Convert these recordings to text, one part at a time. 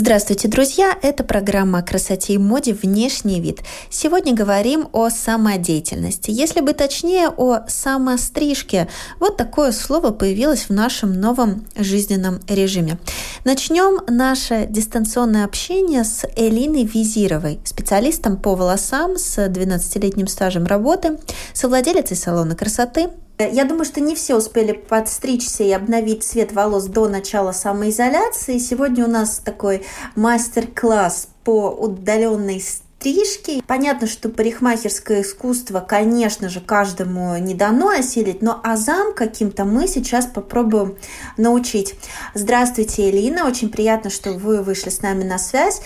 Здравствуйте, друзья! Это программа о красоте и моде «Внешний вид». Сегодня говорим о самодеятельности. Если бы точнее, о самострижке. Вот такое слово появилось в нашем новом жизненном режиме. Начнем наше дистанционное общение с Элиной Визировой, специалистом по волосам с 12-летним стажем работы, совладелицей салона красоты, я думаю, что не все успели подстричься и обновить цвет волос до начала самоизоляции. Сегодня у нас такой мастер-класс по удаленной стрижки. Понятно, что парикмахерское искусство, конечно же, каждому не дано осилить, но азам каким-то мы сейчас попробуем научить. Здравствуйте, Элина, очень приятно, что вы вышли с нами на связь.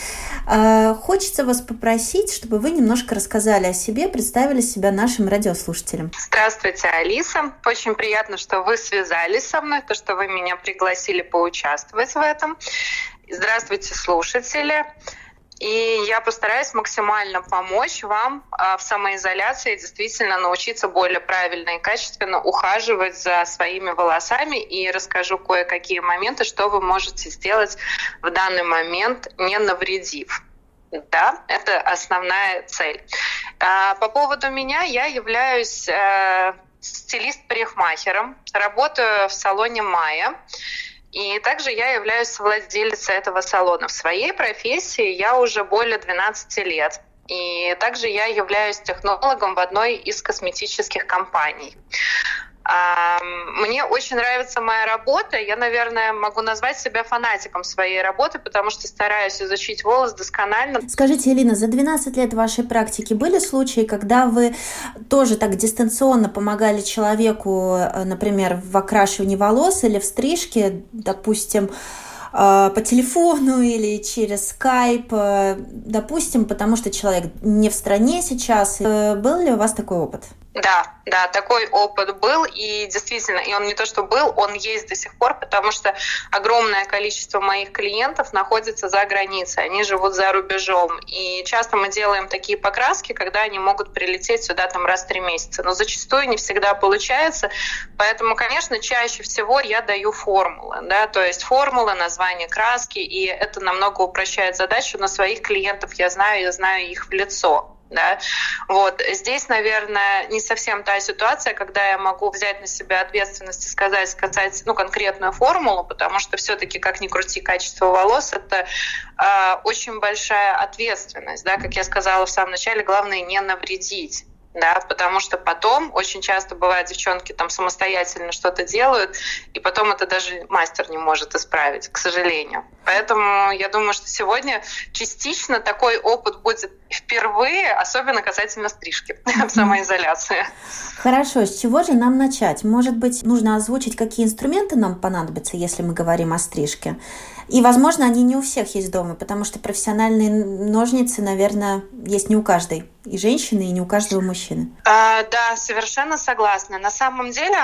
А, хочется вас попросить, чтобы вы немножко рассказали о себе, представили себя нашим радиослушателям. Здравствуйте, Алиса. Очень приятно, что вы связались со мной, то, что вы меня пригласили поучаствовать в этом. Здравствуйте, слушатели. И я постараюсь максимально помочь вам а, в самоизоляции действительно научиться более правильно и качественно ухаживать за своими волосами и расскажу кое-какие моменты, что вы можете сделать в данный момент, не навредив. Да, это основная цель. А, по поводу меня, я являюсь э, стилист-парикмахером, работаю в салоне Майя. И также я являюсь владелицей этого салона. В своей профессии я уже более 12 лет. И также я являюсь технологом в одной из косметических компаний. Мне очень нравится моя работа. Я, наверное, могу назвать себя фанатиком своей работы, потому что стараюсь изучить волос досконально. Скажите, Элина, за 12 лет вашей практики были случаи, когда вы тоже так дистанционно помогали человеку, э, например, в окрашивании волос или в стрижке, допустим, э, по телефону или через скайп, э, допустим, потому что человек не в стране сейчас. Был ли у вас такой опыт? Да, да, такой опыт был, и действительно, и он не то, что был, он есть до сих пор, потому что огромное количество моих клиентов находится за границей, они живут за рубежом, и часто мы делаем такие покраски, когда они могут прилететь сюда там раз в три месяца, но зачастую не всегда получается, поэтому, конечно, чаще всего я даю формулы, да, то есть формулы, название краски, и это намного упрощает задачу, но своих клиентов. Я знаю, я знаю их в лицо, да, вот, здесь, наверное, не совсем та ситуация, когда я могу взять на себя ответственность и сказать, сказать, ну, конкретную формулу, потому что все-таки, как ни крути, качество волос — это э, очень большая ответственность, да, как я сказала в самом начале, главное не навредить, да, потому что потом очень часто бывает девчонки там самостоятельно что-то делают, и потом это даже мастер не может исправить, к сожалению. Поэтому я думаю, что сегодня частично такой опыт будет впервые, особенно касательно стрижки самоизоляции. Хорошо, с чего же нам начать? Может быть, нужно озвучить, какие инструменты нам понадобятся, если мы говорим о стрижке? И, возможно, они не у всех есть дома, потому что профессиональные ножницы, наверное, есть не у каждой и женщины, и не у каждого мужчины. А, да, совершенно согласна. На самом деле,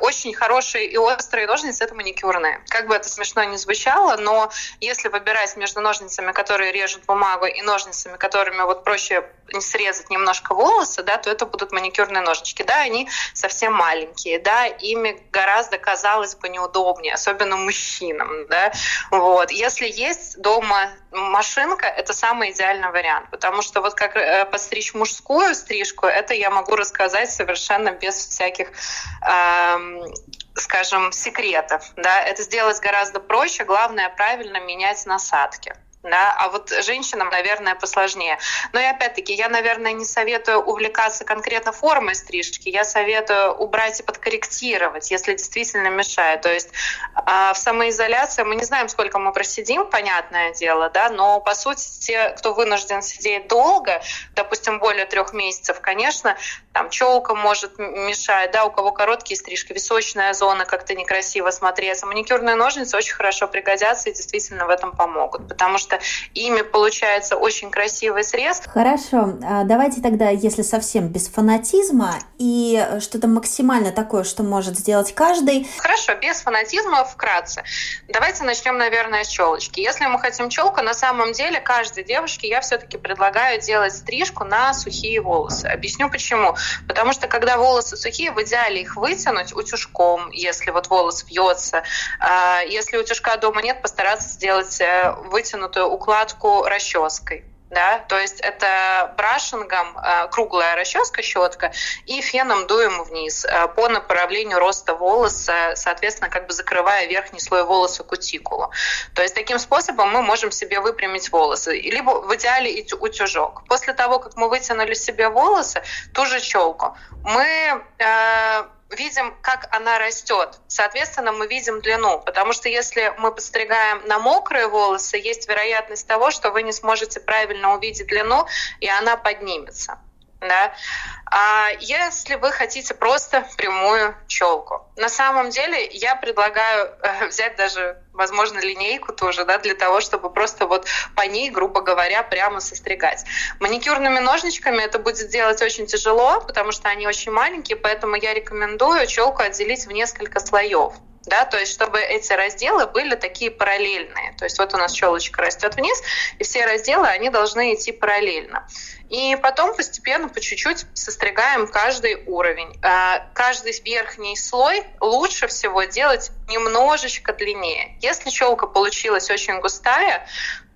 очень хорошие и острые ножницы – это маникюрные. Как бы это смешно ни звучало, но если выбирать между ножницами, которые режут бумагу, и ножницами, которыми вот проще срезать немножко волосы, да, то это будут маникюрные ножнички. Да, они совсем маленькие, да, ими гораздо, казалось бы, неудобнее, особенно мужчинам, да, вот. Если есть дома машинка, это самый идеальный вариант, потому что вот как э, постричь мужскую стрижку, это я могу рассказать совершенно без всяких эм, скажем, секретов. Да? Это сделать гораздо проще. Главное правильно менять насадки да, а вот женщинам, наверное, посложнее. Но и опять-таки, я, наверное, не советую увлекаться конкретно формой стрижки, я советую убрать и подкорректировать, если действительно мешает. То есть э, в самоизоляции мы не знаем, сколько мы просидим, понятное дело, да, но по сути те, кто вынужден сидеть долго, допустим, более трех месяцев, конечно, там челка может мешать, да, у кого короткие стрижки, височная зона как-то некрасиво смотреться. Маникюрные ножницы очень хорошо пригодятся и действительно в этом помогут, потому что что ими получается очень красивый срез. Хорошо, а давайте тогда, если совсем без фанатизма и что-то максимально такое, что может сделать каждый. Хорошо, без фанатизма вкратце. Давайте начнем, наверное, с челочки. Если мы хотим челку, на самом деле каждой девушке я все-таки предлагаю делать стрижку на сухие волосы. Объясню почему. Потому что когда волосы сухие, в идеале их вытянуть утюжком, если вот волос вьется. А, если утюжка дома нет, постараться сделать э, вытянутую укладку расческой да, то есть это брашингом э, круглая расческа, щетка, и феном дуем вниз э, по направлению роста волоса, соответственно, как бы закрывая верхний слой волоса кутикулу. То есть таким способом мы можем себе выпрямить волосы, либо в идеале утюжок. После того, как мы вытянули себе волосы, ту же челку, мы э, видим, как она растет. Соответственно, мы видим длину, потому что если мы подстригаем на мокрые волосы, есть вероятность того, что вы не сможете правильно увидеть длину, и она поднимется. Да? А если вы хотите просто прямую челку, на самом деле я предлагаю э, взять даже, возможно, линейку тоже, да, для того, чтобы просто вот по ней, грубо говоря, прямо состригать. Маникюрными ножничками это будет делать очень тяжело, потому что они очень маленькие, поэтому я рекомендую челку отделить в несколько слоев да, то есть чтобы эти разделы были такие параллельные. То есть вот у нас челочка растет вниз, и все разделы, они должны идти параллельно. И потом постепенно, по чуть-чуть состригаем каждый уровень. А, каждый верхний слой лучше всего делать немножечко длиннее. Если челка получилась очень густая,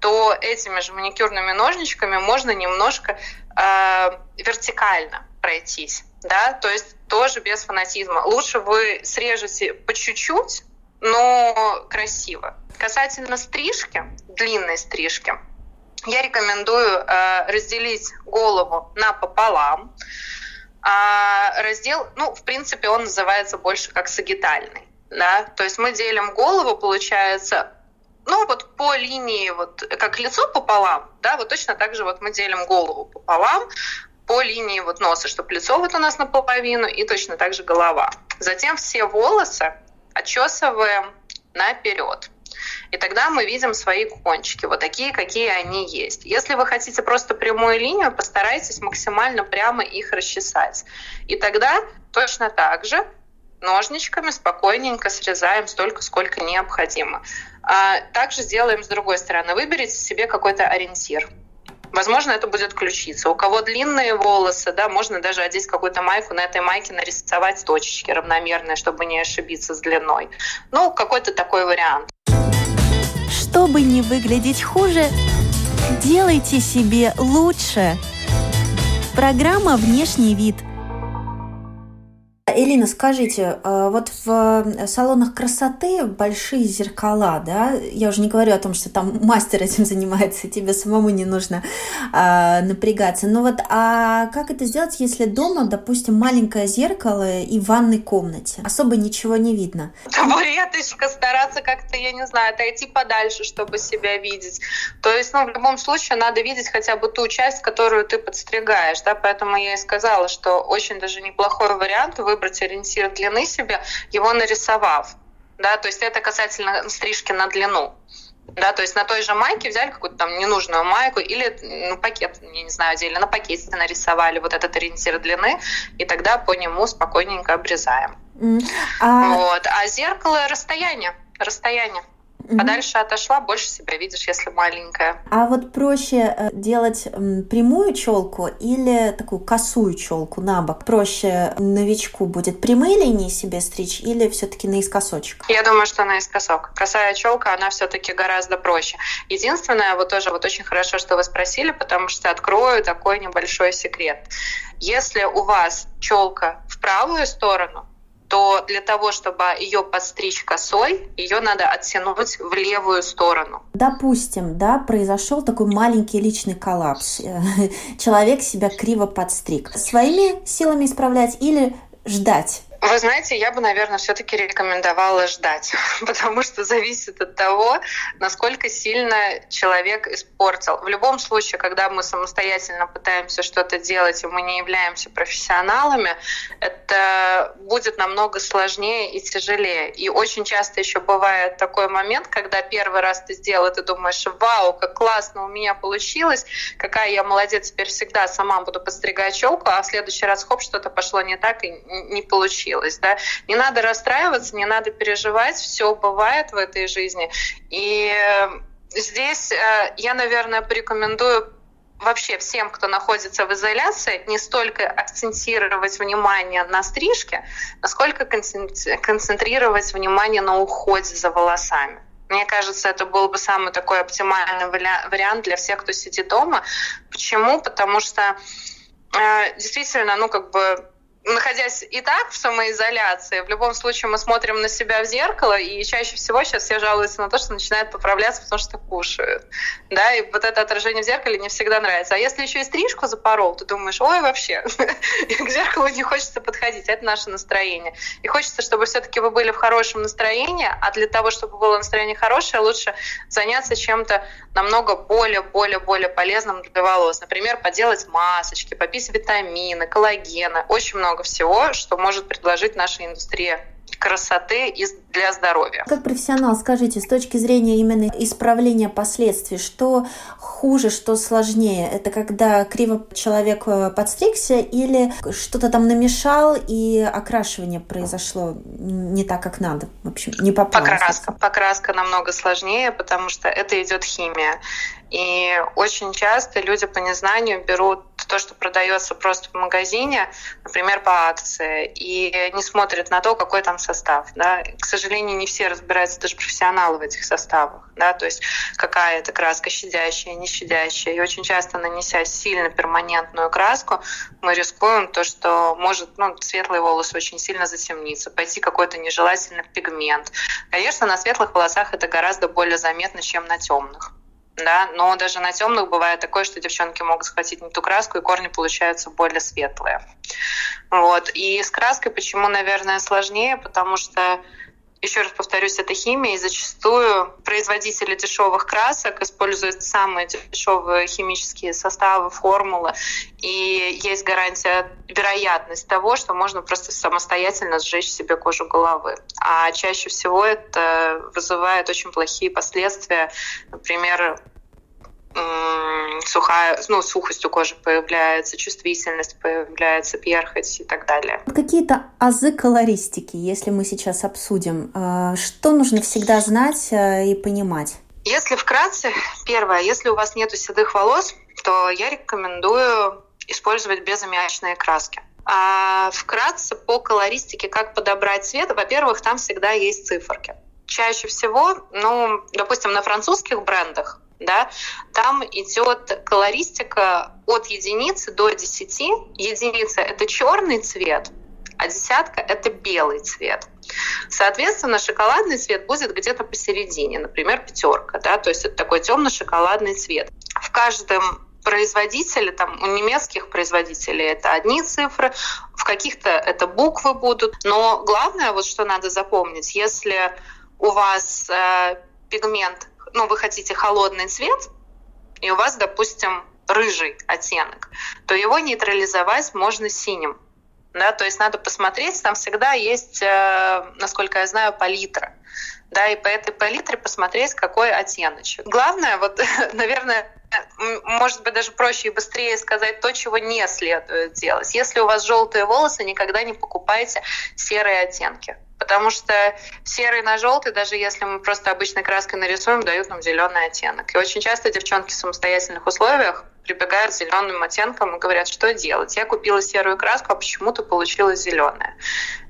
то этими же маникюрными ножничками можно немножко э, вертикально пройтись. Да? То есть тоже без фанатизма. Лучше вы срежете по чуть-чуть, но красиво. Касательно стрижки, длинной стрижки, я рекомендую э, разделить голову напополам. А раздел, ну, в принципе, он называется больше как сагитальный. Да? То есть мы делим голову, получается, ну, вот по линии, вот как лицо пополам, да, вот точно так же вот мы делим голову пополам, по линии вот носа, чтобы лицо вот у нас наполовину и точно так же голова. Затем все волосы отчесываем наперед. И тогда мы видим свои кончики, вот такие, какие они есть. Если вы хотите просто прямую линию, постарайтесь максимально прямо их расчесать. И тогда точно так же ножничками спокойненько срезаем столько, сколько необходимо. А также сделаем с другой стороны. Выберите себе какой-то ориентир. Возможно, это будет ключица. У кого длинные волосы, да, можно даже одеть какую-то майку, на этой майке нарисовать точечки равномерные, чтобы не ошибиться с длиной. Ну, какой-то такой вариант. Чтобы не выглядеть хуже, делайте себе лучше. Программа «Внешний вид» – Элина, скажите, э, вот в э, салонах красоты большие зеркала, да? Я уже не говорю о том, что там мастер этим занимается, тебе самому не нужно а, напрягаться. Но вот, а как это сделать, если дома, допустим, маленькое зеркало и в ванной комнате? Особо ничего не видно. Табуреточка, стараться как-то, я не знаю, отойти подальше, чтобы себя видеть. То есть, ну, в любом случае, надо видеть хотя бы ту часть, которую ты подстригаешь, да? Поэтому я и сказала, что очень даже неплохой вариант выбрать выбрать ориентир длины себе, его нарисовав. Да, то есть это касательно стрижки на длину. Да, то есть на той же майке взяли какую-то там ненужную майку или ну, пакет, я не знаю, отдельно на пакете нарисовали вот этот ориентир длины, и тогда по нему спокойненько обрезаем. Mm. А... Вот. А зеркало расстояние. Расстояние. Угу. Подальше отошла, больше себя видишь, если маленькая. А вот проще э, делать прямую челку или такую косую челку на бок? Проще новичку будет прямые линии себе стричь или все-таки наискосочек? Я думаю, что наискосок. Косая челка, она все-таки гораздо проще. Единственное, вот тоже вот очень хорошо, что вы спросили, потому что открою такой небольшой секрет. Если у вас челка в правую сторону, то для того, чтобы ее подстричь косой, ее надо оттянуть в левую сторону. Допустим, да, произошел такой маленький личный коллапс. Человек себя криво подстриг. Своими силами исправлять или ждать Вы знаете, я бы, наверное, все-таки рекомендовала ждать, потому что зависит от того, насколько сильно человек испортил. В любом случае, когда мы самостоятельно пытаемся что-то делать, и мы не являемся профессионалами, это будет намного сложнее и тяжелее. И очень часто еще бывает такой момент, когда первый раз ты сделал, ты думаешь, вау, как классно у меня получилось, какая я молодец, теперь всегда сама буду подстригать челку, а в следующий раз, хоп, что-то пошло не так и не получилось. Да? Не надо расстраиваться, не надо переживать, все бывает в этой жизни. И э, здесь э, я, наверное, порекомендую вообще всем, кто находится в изоляции, не столько акцентировать внимание на стрижке, насколько концентрировать внимание на уходе за волосами. Мне кажется, это был бы самый такой оптимальный вариант для всех, кто сидит дома. Почему? Потому что э, действительно, ну как бы находясь и так в самоизоляции, в любом случае мы смотрим на себя в зеркало, и чаще всего сейчас все жалуются на то, что начинают поправляться, потому что кушают. Да, и вот это отражение в зеркале не всегда нравится. А если еще и стрижку запорол, ты думаешь, ой, вообще, к зеркалу не хочется подходить, это наше настроение. И хочется, чтобы все-таки вы были в хорошем настроении, а для того, чтобы было настроение хорошее, лучше заняться чем-то намного более, более, более полезным для волос. Например, поделать масочки, попить витамины, коллагена, очень много много всего, что может предложить наша индустрия красоты и для здоровья. Как профессионал, скажите, с точки зрения именно исправления последствий, что хуже, что сложнее? Это когда криво человек э, подстригся или что-то там намешал и окрашивание произошло не так, как надо? В общем, не попало. Покраска. Покраска намного сложнее, потому что это идет химия. И очень часто люди по незнанию берут то, что продается просто в магазине, например, по акции, и не смотрят на то, какой там состав. Да. К сожалению, не все разбираются, даже профессионалы в этих составах. Да, то есть какая это краска щадящая, не щадящая. И очень часто, нанеся сильно перманентную краску, мы рискуем то, что может ну, светлые волосы очень сильно затемниться, пойти какой-то нежелательный пигмент. Конечно, на светлых волосах это гораздо более заметно, чем на темных да, но даже на темных бывает такое, что девчонки могут схватить не ту краску, и корни получаются более светлые. Вот. И с краской почему, наверное, сложнее, потому что еще раз повторюсь, это химия, и зачастую производители дешевых красок используют самые дешевые химические составы, формулы, и есть гарантия, вероятность того, что можно просто самостоятельно сжечь себе кожу головы. А чаще всего это вызывает очень плохие последствия, например, сухая, ну, сухость у кожи появляется, чувствительность появляется, перхоть и так далее. Какие-то азы колористики, если мы сейчас обсудим, а, что нужно всегда знать э, и понимать? Если вкратце, первое, если у вас нет седых волос, то я рекомендую использовать безаммиачные краски. А вкратце по колористике, как подобрать цвет, во-первых, там всегда есть циферки. Чаще всего, ну, допустим, на французских брендах да, там идет колористика от единицы до десяти. Единица — это черный цвет, а десятка — это белый цвет. Соответственно, шоколадный цвет будет где-то посередине, например, пятерка, да, то есть это такой темно-шоколадный цвет. В каждом производителе, там у немецких производителей это одни цифры, в каких-то это буквы будут. Но главное, вот что надо запомнить, если у вас э, пигмент ну, вы хотите холодный цвет, и у вас, допустим, рыжий оттенок, то его нейтрализовать можно синим. Да, то есть надо посмотреть, там всегда есть, э, насколько я знаю, палитра. Да, и по этой палитре посмотреть, какой оттеночек. Главное, вот, наверное, может быть, даже проще и быстрее сказать то, чего не следует делать. Если у вас желтые волосы, никогда не покупайте серые оттенки. Потому что серый на желтый, даже если мы просто обычной краской нарисуем, дают нам зеленый оттенок. И очень часто девчонки в самостоятельных условиях прибегают с зеленым оттенком и говорят, что делать. Я купила серую краску, а почему-то получилась зеленая.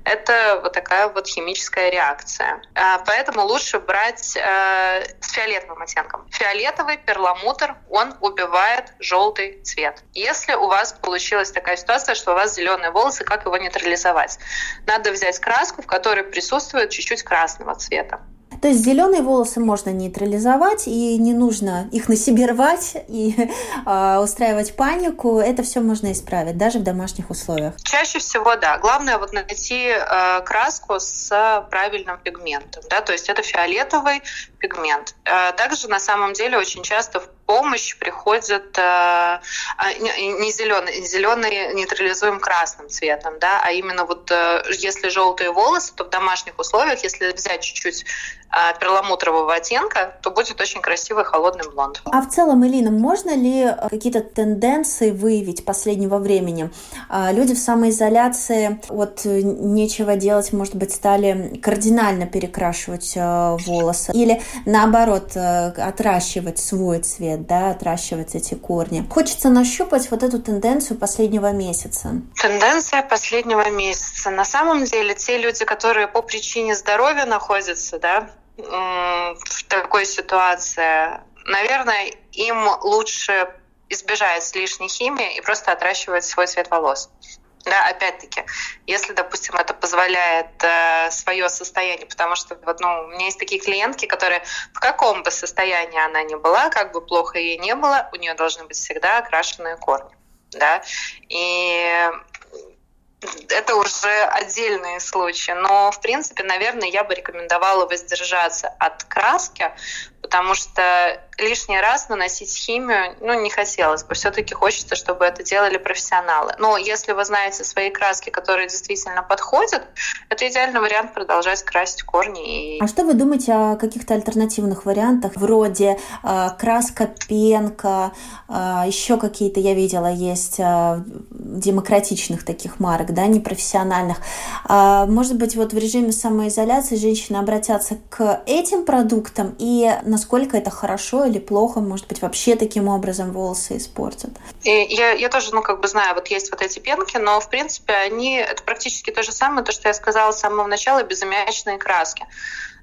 Это вот такая вот химическая реакция. А, поэтому лучше брать э, с фиолетовым оттенком. Фиолетовый перламутр, он убивает желтый цвет. Если у вас получилась такая ситуация, что у вас зеленые волосы, как его нейтрализовать? Надо взять краску, в которой присутствует чуть-чуть красного цвета. То есть зеленые волосы можно нейтрализовать, и не нужно их на себе рвать и э, устраивать панику. Это все можно исправить, даже в домашних условиях. Чаще всего, да. Главное вот найти э, краску с правильным пигментом. Да? То есть это фиолетовый пигмент. Э, также на самом деле очень часто в помощь приходит э, не зеленый, зеленый нейтрализуем красным цветом, да, а именно вот э, если желтые волосы, то в домашних условиях, если взять чуть-чуть э, перламутрового оттенка, то будет очень красивый холодный блонд. А в целом, Элина, можно ли какие-то тенденции выявить последнего времени? Люди в самоизоляции вот нечего делать, может быть, стали кардинально перекрашивать волосы или наоборот отращивать свой цвет да, отращивать эти корни. Хочется нащупать вот эту тенденцию последнего месяца. Тенденция последнего месяца. На самом деле, те люди, которые по причине здоровья находятся, да, в такой ситуации, наверное, им лучше избежать лишней химии и просто отращивать свой цвет волос. Да, опять-таки, если, допустим, это позволяет э, свое состояние, потому что вот, ну, у меня есть такие клиентки, которые в каком бы состоянии она ни была, как бы плохо ей не было, у нее должны быть всегда окрашенные корни. Да? И это уже отдельные случаи. Но, в принципе, наверное, я бы рекомендовала воздержаться от краски, потому что лишний раз наносить химию, ну, не хотелось бы. Все-таки хочется, чтобы это делали профессионалы. Но если вы знаете свои краски, которые действительно подходят, это идеальный вариант продолжать красить корни. И... А что вы думаете о каких-то альтернативных вариантах, вроде э, краска пенка, э, еще какие-то, я видела, есть э, демократичных таких марок, да, непрофессиональных. Э, может быть, вот в режиме самоизоляции женщины обратятся к этим продуктам и насколько это хорошо или плохо, может быть, вообще таким образом волосы испортят. И я, я тоже, ну, как бы знаю, вот есть вот эти пенки, но, в принципе, они, это практически то же самое, то, что я сказала с самого начала, безаммиачные краски.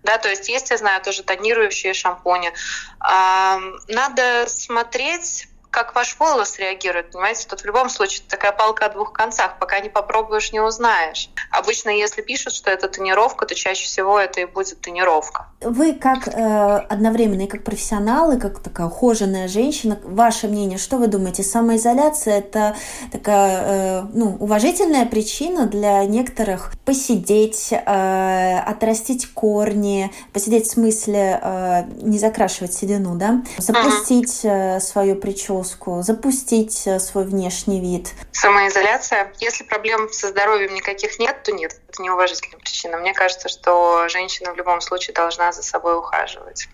Да, то есть есть, я знаю, тоже тонирующие шампуни. Надо смотреть как ваш волос реагирует, понимаете? Тут в любом случае такая палка о двух концах. Пока не попробуешь, не узнаешь. Обычно, если пишут, что это тонировка, то чаще всего это и будет тонировка. Вы как э, одновременно и как профессионал, и как такая ухоженная женщина, ваше мнение, что вы думаете? Самоизоляция – это такая э, ну, уважительная причина для некоторых посидеть, э, отрастить корни, посидеть в смысле э, не закрашивать седину, да? Запустить э, свою прическу, нагрузку, запустить э, свой внешний вид. Самоизоляция. Если проблем со здоровьем никаких нет, то нет. Это неуважительная причина. Мне кажется, что женщина в любом случае должна за собой ухаживать.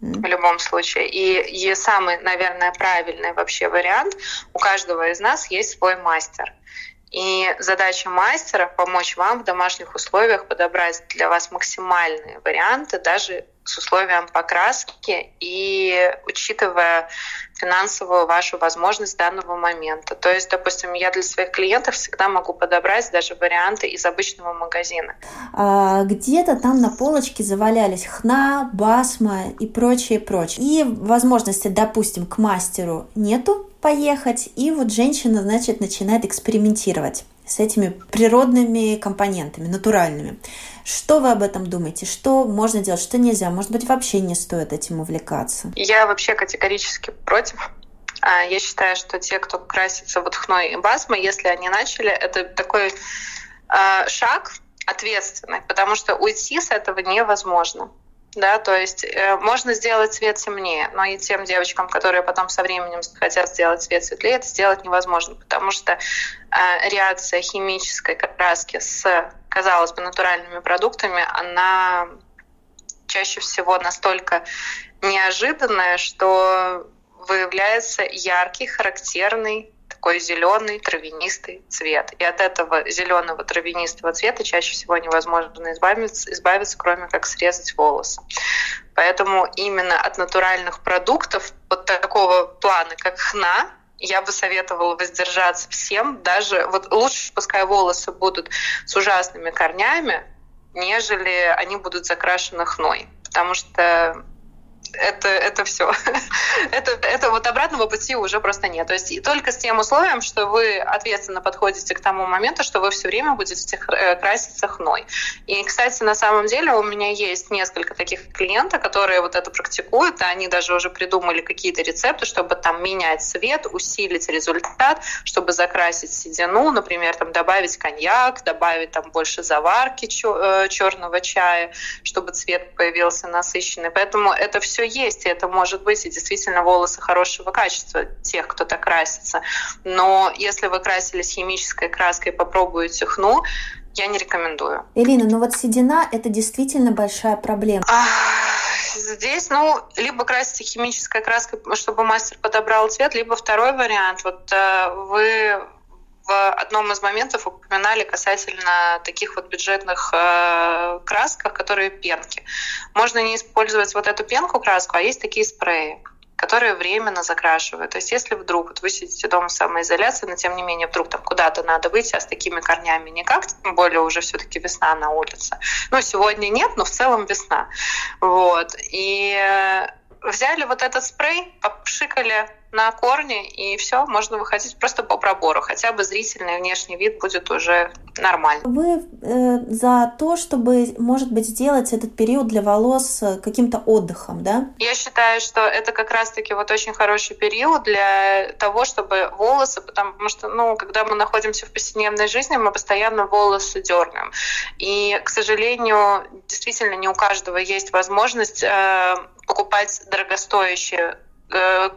В любом случае. И, и самый, наверное, правильный вообще вариант, у каждого из нас есть свой мастер. И задача мастера – помочь вам в домашних условиях подобрать для вас максимальные варианты, даже с условием покраски и учитывая финансовую вашу возможность данного момента. То есть, допустим, я для своих клиентов всегда могу подобрать даже варианты из обычного магазина. А, где-то там на полочке завалялись хна, басма и прочее, прочее. И возможности, допустим, к мастеру нету поехать, и вот женщина, значит, начинает экспериментировать с этими природными компонентами, натуральными. Что вы об этом думаете? Что можно делать, что нельзя? Может быть, вообще не стоит этим увлекаться? Я вообще категорически против. А, я считаю, что те, кто красится вот хной и басмой, если они начали, это такой а, шаг ответственный, потому что уйти с этого невозможно да, то есть э, можно сделать цвет темнее, но и тем девочкам, которые потом со временем хотят сделать цвет светлее, это сделать невозможно, потому что э, реакция химической краски с, казалось бы, натуральными продуктами, она чаще всего настолько неожиданная, что выявляется яркий, характерный такой зеленый травянистый цвет. И от этого зеленого травянистого цвета чаще всего невозможно избавиться, избавиться, кроме как срезать волосы. Поэтому именно от натуральных продуктов вот такого плана, как хна, я бы советовала воздержаться всем, даже вот лучше пускай волосы будут с ужасными корнями, нежели они будут закрашены хной. Потому что это, это все. это, это вот обратного пути уже просто нет. То есть и только с тем условием, что вы ответственно подходите к тому моменту, что вы все время будете э, краситься хной. И, кстати, на самом деле у меня есть несколько таких клиентов, которые вот это практикуют, и они даже уже придумали какие-то рецепты, чтобы там менять цвет, усилить результат, чтобы закрасить седину, например, там добавить коньяк, добавить там больше заварки черного э, чая, чтобы цвет появился насыщенный. Поэтому это все есть, и это может быть и действительно волосы хорошего качества тех, кто так красится. Но если вы красились химической краской, попробуете хну, я не рекомендую. Элина, ну вот седина – это действительно большая проблема. Здесь, ну, либо красите химической краской, чтобы мастер подобрал цвет, либо второй вариант. Вот э, вы одном из моментов упоминали касательно таких вот бюджетных э, красках, которые пенки. Можно не использовать вот эту пенку краску, а есть такие спреи которые временно закрашивают. То есть если вдруг вот вы сидите дома в самоизоляции, но тем не менее вдруг там куда-то надо выйти, а с такими корнями никак, тем более уже все-таки весна на улице. Ну, сегодня нет, но в целом весна. Вот. И э, взяли вот этот спрей, попшикали на корни, и все, можно выходить просто по пробору. Хотя бы зрительный внешний вид будет уже нормально. Вы э, за то, чтобы, может быть, сделать этот период для волос э, каким-то отдыхом, да? Я считаю, что это как раз-таки вот очень хороший период для того, чтобы волосы, потому что, ну, когда мы находимся в повседневной жизни, мы постоянно волосы дернем. И, к сожалению, действительно не у каждого есть возможность э, покупать дорогостоящие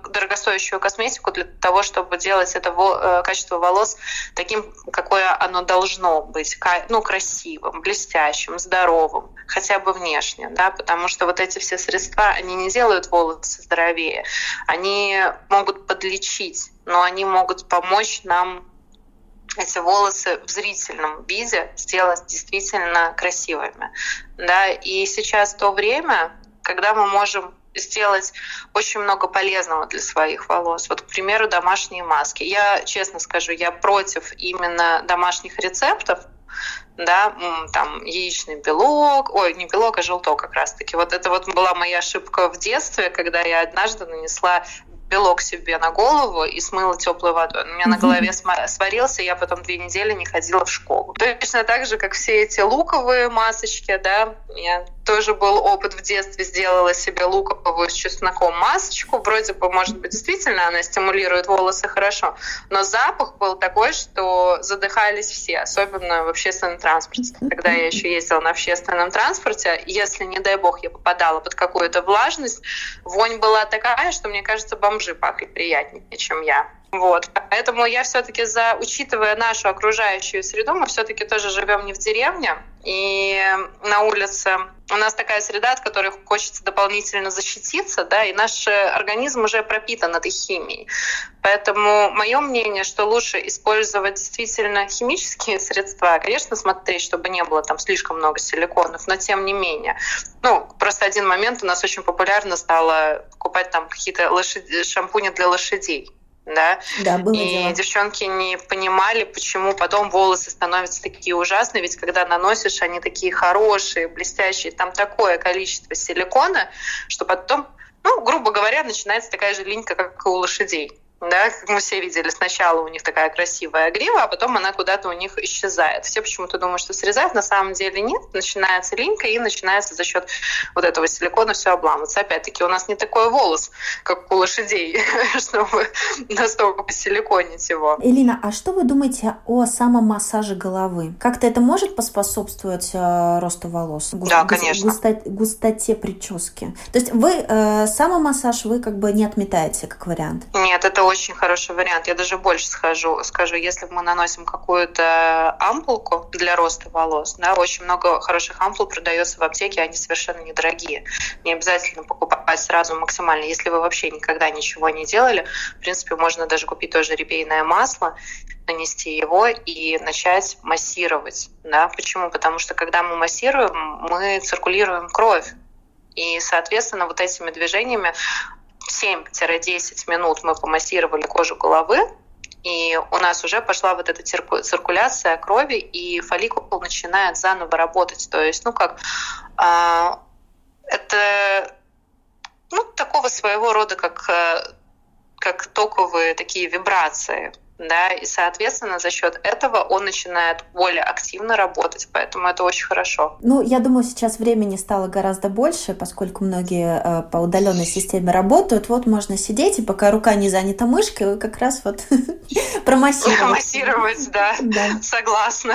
дорогостоящую косметику для того, чтобы делать это э, качество волос таким, какое оно должно быть, ну, красивым, блестящим, здоровым, хотя бы внешне, да, потому что вот эти все средства, они не делают волосы здоровее, они могут подлечить, но они могут помочь нам эти волосы в зрительном виде сделать действительно красивыми. Да? И сейчас то время, когда мы можем сделать очень много полезного для своих волос. Вот, к примеру, домашние маски. Я, честно скажу, я против именно домашних рецептов, да, там яичный белок, ой, не белок, а желток как раз-таки. Вот это вот была моя ошибка в детстве, когда я однажды нанесла белок себе на голову и смыла теплой водой. У меня на голове сварился, и я потом две недели не ходила в школу. Точно так же, как все эти луковые масочки, да, я тоже был опыт в детстве, сделала себе луковую с чесноком масочку. Вроде бы, может быть, действительно она стимулирует волосы хорошо, но запах был такой, что задыхались все, особенно в общественном транспорте. Когда я еще ездила на общественном транспорте, если, не дай бог, я попадала под какую-то влажность, вонь была такая, что, мне кажется, бомжи пахли приятнее, чем я. Вот. Поэтому я все-таки за, учитывая нашу окружающую среду, мы все-таки тоже живем не в деревне, и на улице у нас такая среда, от которой хочется дополнительно защититься, да, и наш организм уже пропитан этой химией. Поэтому мое мнение, что лучше использовать действительно химические средства, конечно, смотреть, чтобы не было там слишком много силиконов, но тем не менее. Ну, просто один момент у нас очень популярно стало покупать там какие-то лошади, шампуни для лошадей да, да было и дело. девчонки не понимали, почему потом волосы становятся такие ужасные, ведь когда наносишь, они такие хорошие, блестящие, там такое количество силикона, что потом, ну, грубо говоря, начинается такая же линька, как и у лошадей да, как мы все видели, сначала у них такая красивая грива, а потом она куда-то у них исчезает. Все почему-то думают, что срезать, на самом деле нет, начинается линька и начинается за счет вот этого силикона все обламываться. Опять-таки у нас не такой волос, как у лошадей, чтобы настолько посиликонить его. Элина, а что вы думаете о самом массаже головы? Как-то это может поспособствовать э, росту волос? Гу- да, конечно. Густо- густоте прически. То есть вы э, самомассаж вы как бы не отметаете как вариант? Нет, это очень хороший вариант. Я даже больше схожу, скажу, если мы наносим какую-то ампулку для роста волос, да, очень много хороших ампул продается в аптеке, они совершенно недорогие. Не обязательно покупать сразу максимально. Если вы вообще никогда ничего не делали, в принципе, можно даже купить тоже репейное масло, нанести его и начать массировать. Да? Почему? Потому что когда мы массируем, мы циркулируем кровь. И, соответственно, вот этими движениями 7-10 минут мы помассировали кожу головы, и у нас уже пошла вот эта циркуляция крови, и фолликул начинает заново работать. То есть, ну как, э, это ну, такого своего рода, как, как токовые такие вибрации да, и, соответственно, за счет этого он начинает более активно работать, поэтому это очень хорошо. Ну, я думаю, сейчас времени стало гораздо больше, поскольку многие э, по удаленной системе работают. Вот можно сидеть, и пока рука не занята мышкой, как раз вот промассировать. Промассировать, да, согласна.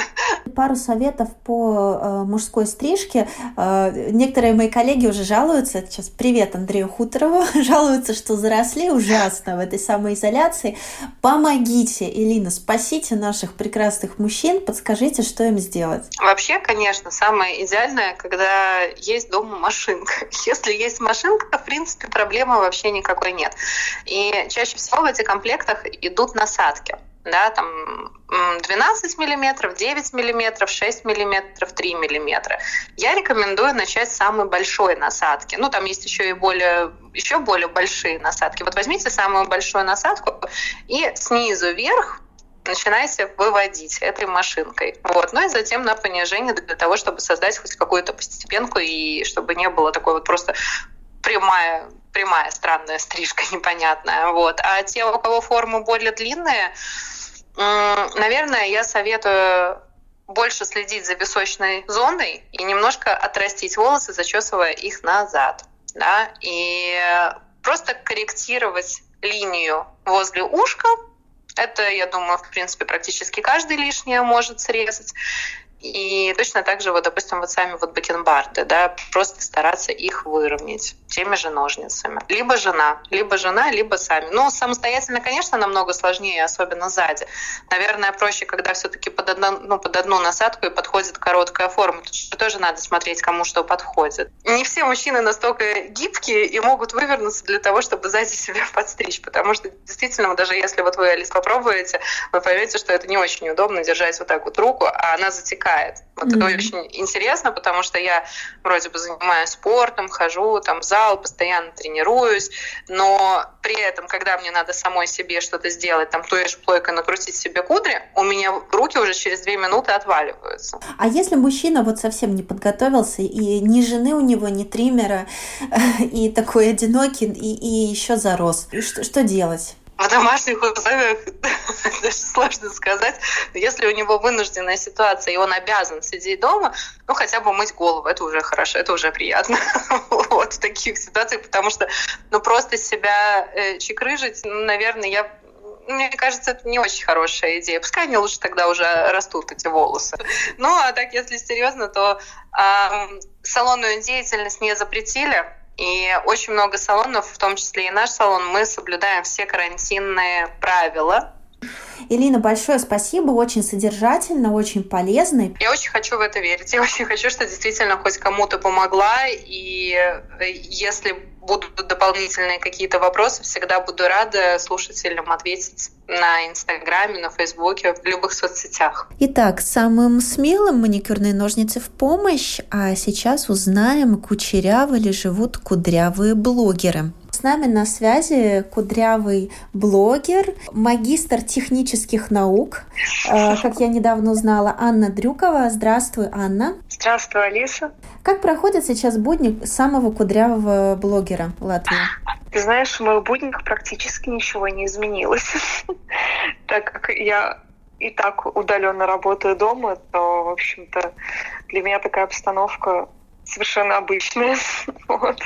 Пару советов по э, мужской стрижке. Э, некоторые мои коллеги уже жалуются, сейчас привет Андрею Хуторову, жалуются, что заросли ужасно в этой самоизоляции. Помогите Помогите, Элина, спасите наших прекрасных мужчин, подскажите, что им сделать. Вообще, конечно, самое идеальное, когда есть дома машинка. Если есть машинка, в принципе, проблемы вообще никакой нет. И чаще всего в этих комплектах идут насадки да, там 12 миллиметров, 9 миллиметров, 6 миллиметров, 3 миллиметра. Я рекомендую начать с самой большой насадки. Ну, там есть еще и более, еще более большие насадки. Вот возьмите самую большую насадку и снизу вверх начинайте выводить этой машинкой. Вот. Ну и затем на понижение для того, чтобы создать хоть какую-то постепенку и чтобы не было такой вот просто прямая прямая странная стрижка непонятная. Вот. А те, у кого формы более длинные, наверное, я советую больше следить за височной зоной и немножко отрастить волосы, зачесывая их назад. Да? И просто корректировать линию возле ушка. Это, я думаю, в принципе, практически каждый лишнее может срезать. И точно так же, вот, допустим, вот сами вот бакенбарды, да, просто стараться их выровнять теми же ножницами. Либо жена, либо жена, либо сами. Ну, самостоятельно, конечно, намного сложнее, особенно сзади. Наверное, проще, когда все-таки под, одну, ну, под одну насадку и подходит короткая форма. Тут тоже надо смотреть, кому что подходит. Не все мужчины настолько гибкие и могут вывернуться для того, чтобы сзади себя подстричь, потому что действительно, даже если вот вы, Алис, попробуете, вы поймете, что это не очень удобно держать вот так вот руку, а она затекает привлекает. Вот mm-hmm. это очень интересно, потому что я вроде бы занимаюсь спортом, хожу там в зал, постоянно тренируюсь, но при этом, когда мне надо самой себе что-то сделать, там той же плойкой накрутить себе кудри, у меня руки уже через две минуты отваливаются. А если мужчина вот совсем не подготовился, и ни жены у него, ни триммера, и такой одинокий, и, и еще зарос, что, что делать? В домашних условиях даже сложно сказать. Если у него вынужденная ситуация, и он обязан сидеть дома, ну, хотя бы мыть голову, это уже хорошо, это уже приятно. вот в таких ситуациях, потому что, ну, просто себя э, чекрыжить, ну, наверное, я мне кажется, это не очень хорошая идея. Пускай они лучше тогда уже растут, эти волосы. Ну, а так, если серьезно, то э, салонную деятельность не запретили, и очень много салонов, в том числе и наш салон, мы соблюдаем все карантинные правила. Элина, большое спасибо, очень содержательно, очень полезно. Я очень хочу в это верить. Я очень хочу, что действительно хоть кому-то помогла. И э, если будут дополнительные какие-то вопросы, всегда буду рада слушателям ответить на Инстаграме, на Фейсбуке, в любых соцсетях. Итак, самым смелым маникюрные ножницы в помощь, а сейчас узнаем, кучерявы ли живут кудрявые блогеры. С нами на связи кудрявый блогер, магистр технических наук, э, как я недавно узнала, Анна Дрюкова. Здравствуй, Анна. Здравствуй, Алиса. Как проходят сейчас будни самого кудрявого блогера Латвии? Ты знаешь, в моих буднях практически ничего не изменилось. Так как я и так удаленно работаю дома, то, в общем-то, для меня такая обстановка совершенно обычная. Вот.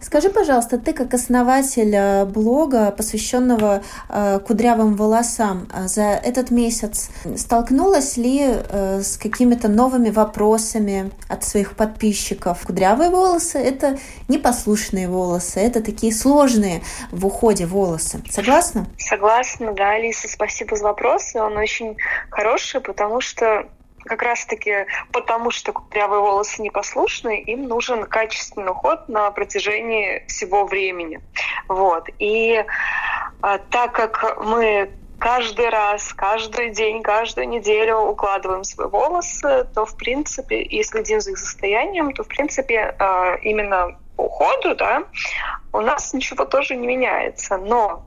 Скажи, пожалуйста, ты как основатель э, блога, посвященного э, кудрявым волосам, э, за этот месяц столкнулась ли с какими-то новыми вопросами от своих подписчиков? Кудрявые волосы – это непослушные волосы, это такие сложные в уходе волосы. Согласна? Согласна, да, Алиса, спасибо за вопрос. Он очень хороший, потому что как раз-таки потому, что кудрявые волосы непослушны, им нужен качественный уход на протяжении всего времени. Вот. И а, так как мы каждый раз, каждый день, каждую неделю укладываем свои волосы, то, в принципе, и следим за их состоянием, то, в принципе, а, именно уходу, да, у нас ничего тоже не меняется. Но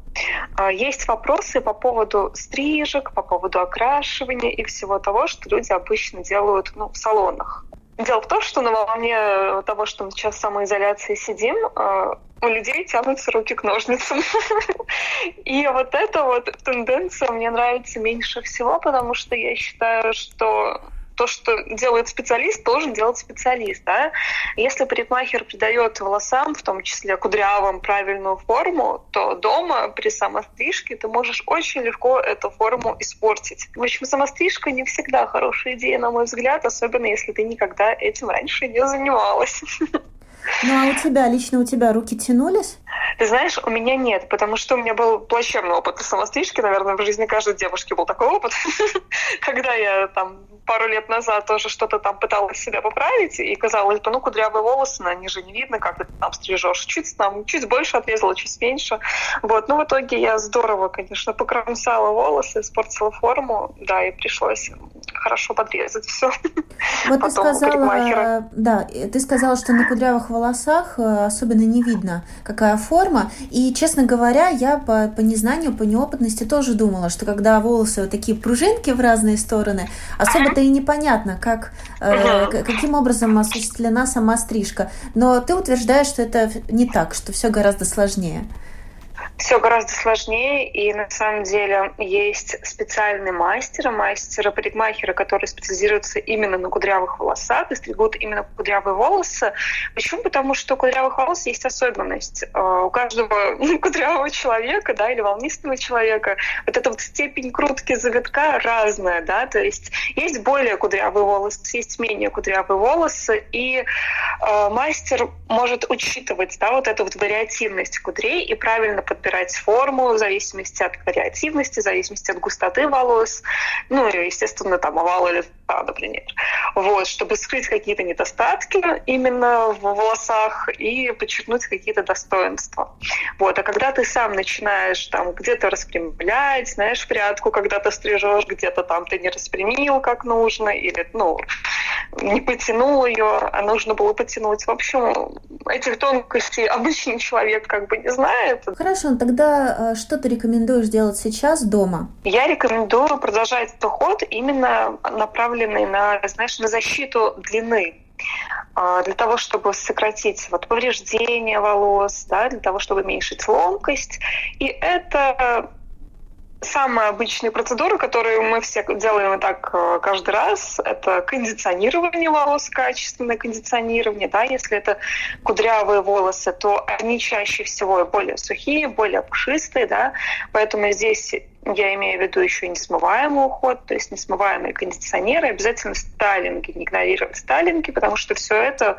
а, есть вопросы по поводу стрижек, по поводу окрашивания и всего того, что люди обычно делают ну, в салонах. Дело в том, что на волне того, что мы сейчас в самоизоляции сидим, э, у людей тянутся руки к ножницам. И вот эта вот тенденция мне нравится меньше всего, потому что я считаю, что то, что делает специалист, должен делать специалист. Да? Если парикмахер придает волосам, в том числе кудрявым, правильную форму, то дома при самострижке ты можешь очень легко эту форму испортить. В общем, самострижка не всегда хорошая идея, на мой взгляд, особенно если ты никогда этим раньше не занималась. Ну а у тебя, лично у тебя руки тянулись? Ты знаешь, у меня нет, потому что у меня был плачевный опыт самострижки. Наверное, в жизни каждой девушки был такой опыт. Когда я там пару лет назад тоже что-то там пыталась себя поправить, и казалось бы, ну, кудрявые волосы, на них же не видно, как ты там стрижешь. Чуть там, чуть больше отрезала, чуть меньше. Вот. Ну, в итоге я здорово, конечно, покромсала волосы, испортила форму, да, и пришлось хорошо подрезать все. Вот ты сказала, да, ты сказала, что на кудрявых волосах э, особенно не видно, какая форма. И, честно говоря, я по, по незнанию, по неопытности тоже думала, что когда волосы вот такие пружинки в разные стороны, особо-то и непонятно, как, э, каким образом осуществлена сама стрижка. Но ты утверждаешь, что это не так, что все гораздо сложнее все гораздо сложнее, и на самом деле есть специальный мастер, мастера парикмахера, который специализируется именно на кудрявых волосах и стригут именно кудрявые волосы. Почему? Потому что у кудрявых волос есть особенность. Э, у каждого кудрявого человека, да, или волнистого человека вот эта вот степень крутки завитка разная, да, то есть есть более кудрявые волосы, есть менее кудрявые волосы, и э, мастер может учитывать, да, вот эту вот вариативность кудрей и правильно под подбирать форму в зависимости от вариативности, в зависимости от густоты волос, ну и, естественно, там овал или лица, например. Вот, чтобы скрыть какие-то недостатки именно в волосах и подчеркнуть какие-то достоинства. Вот, а когда ты сам начинаешь там где-то распрямлять, знаешь, прядку, когда ты стрижешь, где-то там ты не распрямил как нужно, или, ну, не потянул ее, а нужно было потянуть. В общем, этих тонкостей обычный человек как бы не знает. Хорошо, тогда э, что ты рекомендуешь делать сейчас дома? Я рекомендую продолжать этот ход именно направленный на, знаешь, на защиту длины а, для того, чтобы сократить вот повреждения волос, да, для того, чтобы уменьшить ломкость. И это самая обычная процедура, которую мы все делаем так э, каждый раз, это кондиционирование волос, качественное кондиционирование. Да? Если это кудрявые волосы, то они чаще всего более сухие, более пушистые. Да? Поэтому здесь я имею в виду еще несмываемый уход, то есть несмываемые кондиционеры, обязательно стайлинги, не игнорировать стайлинги, потому что все это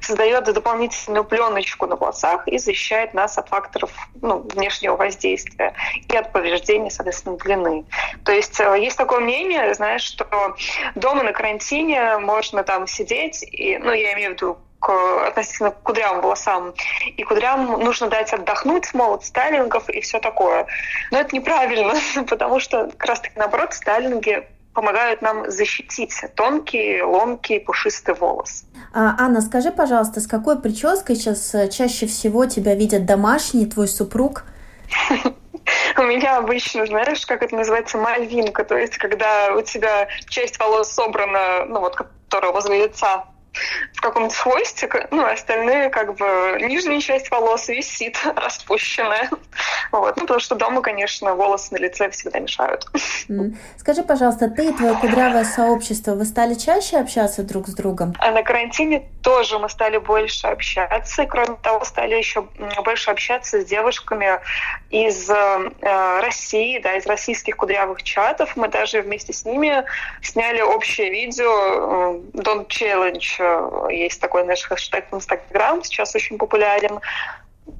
создает дополнительную пленочку на волосах и защищает нас от факторов ну, внешнего воздействия и от повреждения, соответственно, длины. То есть э, есть такое мнение, знаешь, что дома на карантине можно там сидеть, и, ну, я имею в виду к, относительно к кудрявым волосам. И кудрям нужно дать отдохнуть, мол, стайлингов и все такое. Но это неправильно, потому что как раз-таки наоборот стайлинги помогают нам защитить тонкий, ломкий, пушистый волос. А, Анна, скажи, пожалуйста, с какой прической сейчас э, чаще всего тебя видят домашний, твой супруг? У меня обычно, знаешь, как это называется, мальвинка, то есть когда у тебя часть волос собрана, ну вот, которая возле лица в каком-то хвостик, ну, остальные, как бы, нижняя часть волос висит распущенная. Вот. Ну, потому что дома, конечно, волосы на лице всегда мешают. Скажи, пожалуйста, ты и твое кудрявое сообщество, вы стали чаще общаться друг с другом? А на карантине тоже мы стали больше общаться. И, кроме того, стали еще больше общаться с девушками из э, России, да, из российских кудрявых чатов. Мы даже вместе с ними сняли общее видео э, Don't Challenge есть такой наш хэштег в Инстаграм, сейчас очень популярен.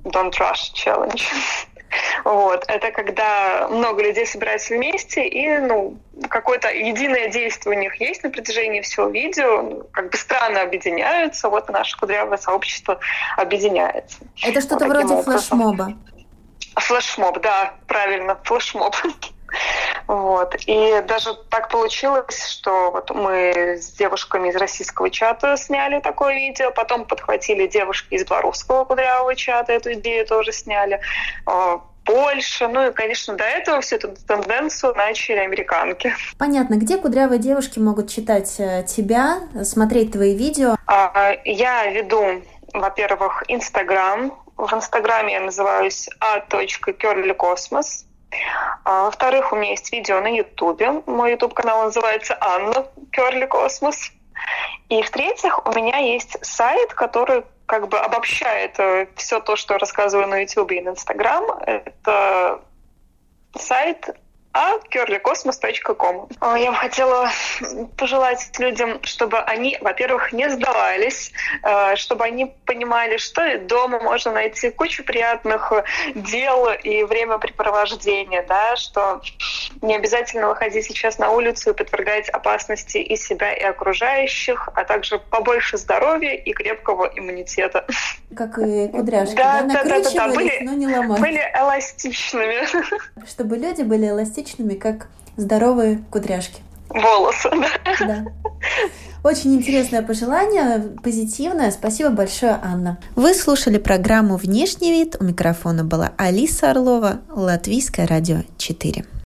Don't Rush Challenge. Вот. Это когда много людей собираются вместе, и ну, какое-то единое действие у них есть на протяжении всего видео, ну, как бы страны объединяются, вот наше кудрявое сообщество объединяется. Это что-то вот вроде образом. флешмоба. Флешмоб, да, правильно, флешмоб. Вот. И даже так получилось, что вот мы с девушками из российского чата сняли такое видео, потом подхватили девушки из белорусского кудрявого чата, эту идею тоже сняли. А, больше. Ну и, конечно, до этого всю эту тенденцию начали американки. Понятно. Где кудрявые девушки могут читать э, тебя, смотреть твои видео? А, я веду, во-первых, Инстаграм. В Инстаграме я называюсь a.curlykosmos. А, во-вторых, у меня есть видео на Ютубе. Мой Ютуб-канал называется Анна Керли Космос. И в-третьих, у меня есть сайт, который как бы обобщает э, все то, что я рассказываю на YouTube и на Instagram. Это сайт а curlykosmos.com. Я бы хотела пожелать людям, чтобы они, во-первых, не сдавались, э, чтобы они понимали, что и дома можно найти кучу приятных дел и времяпрепровождения, да, что не обязательно выходить сейчас на улицу и подвергать опасности и себя, и окружающих, а также побольше здоровья и крепкого иммунитета. Как и кудряшки, да, да, да, да, да, были, но не ломать. Были эластичными. Чтобы люди были эластичными эластичными, как здоровые кудряшки. Волосы, да. да. Очень интересное пожелание, позитивное. Спасибо большое, Анна. Вы слушали программу «Внешний вид». У микрофона была Алиса Орлова, Латвийское радио 4.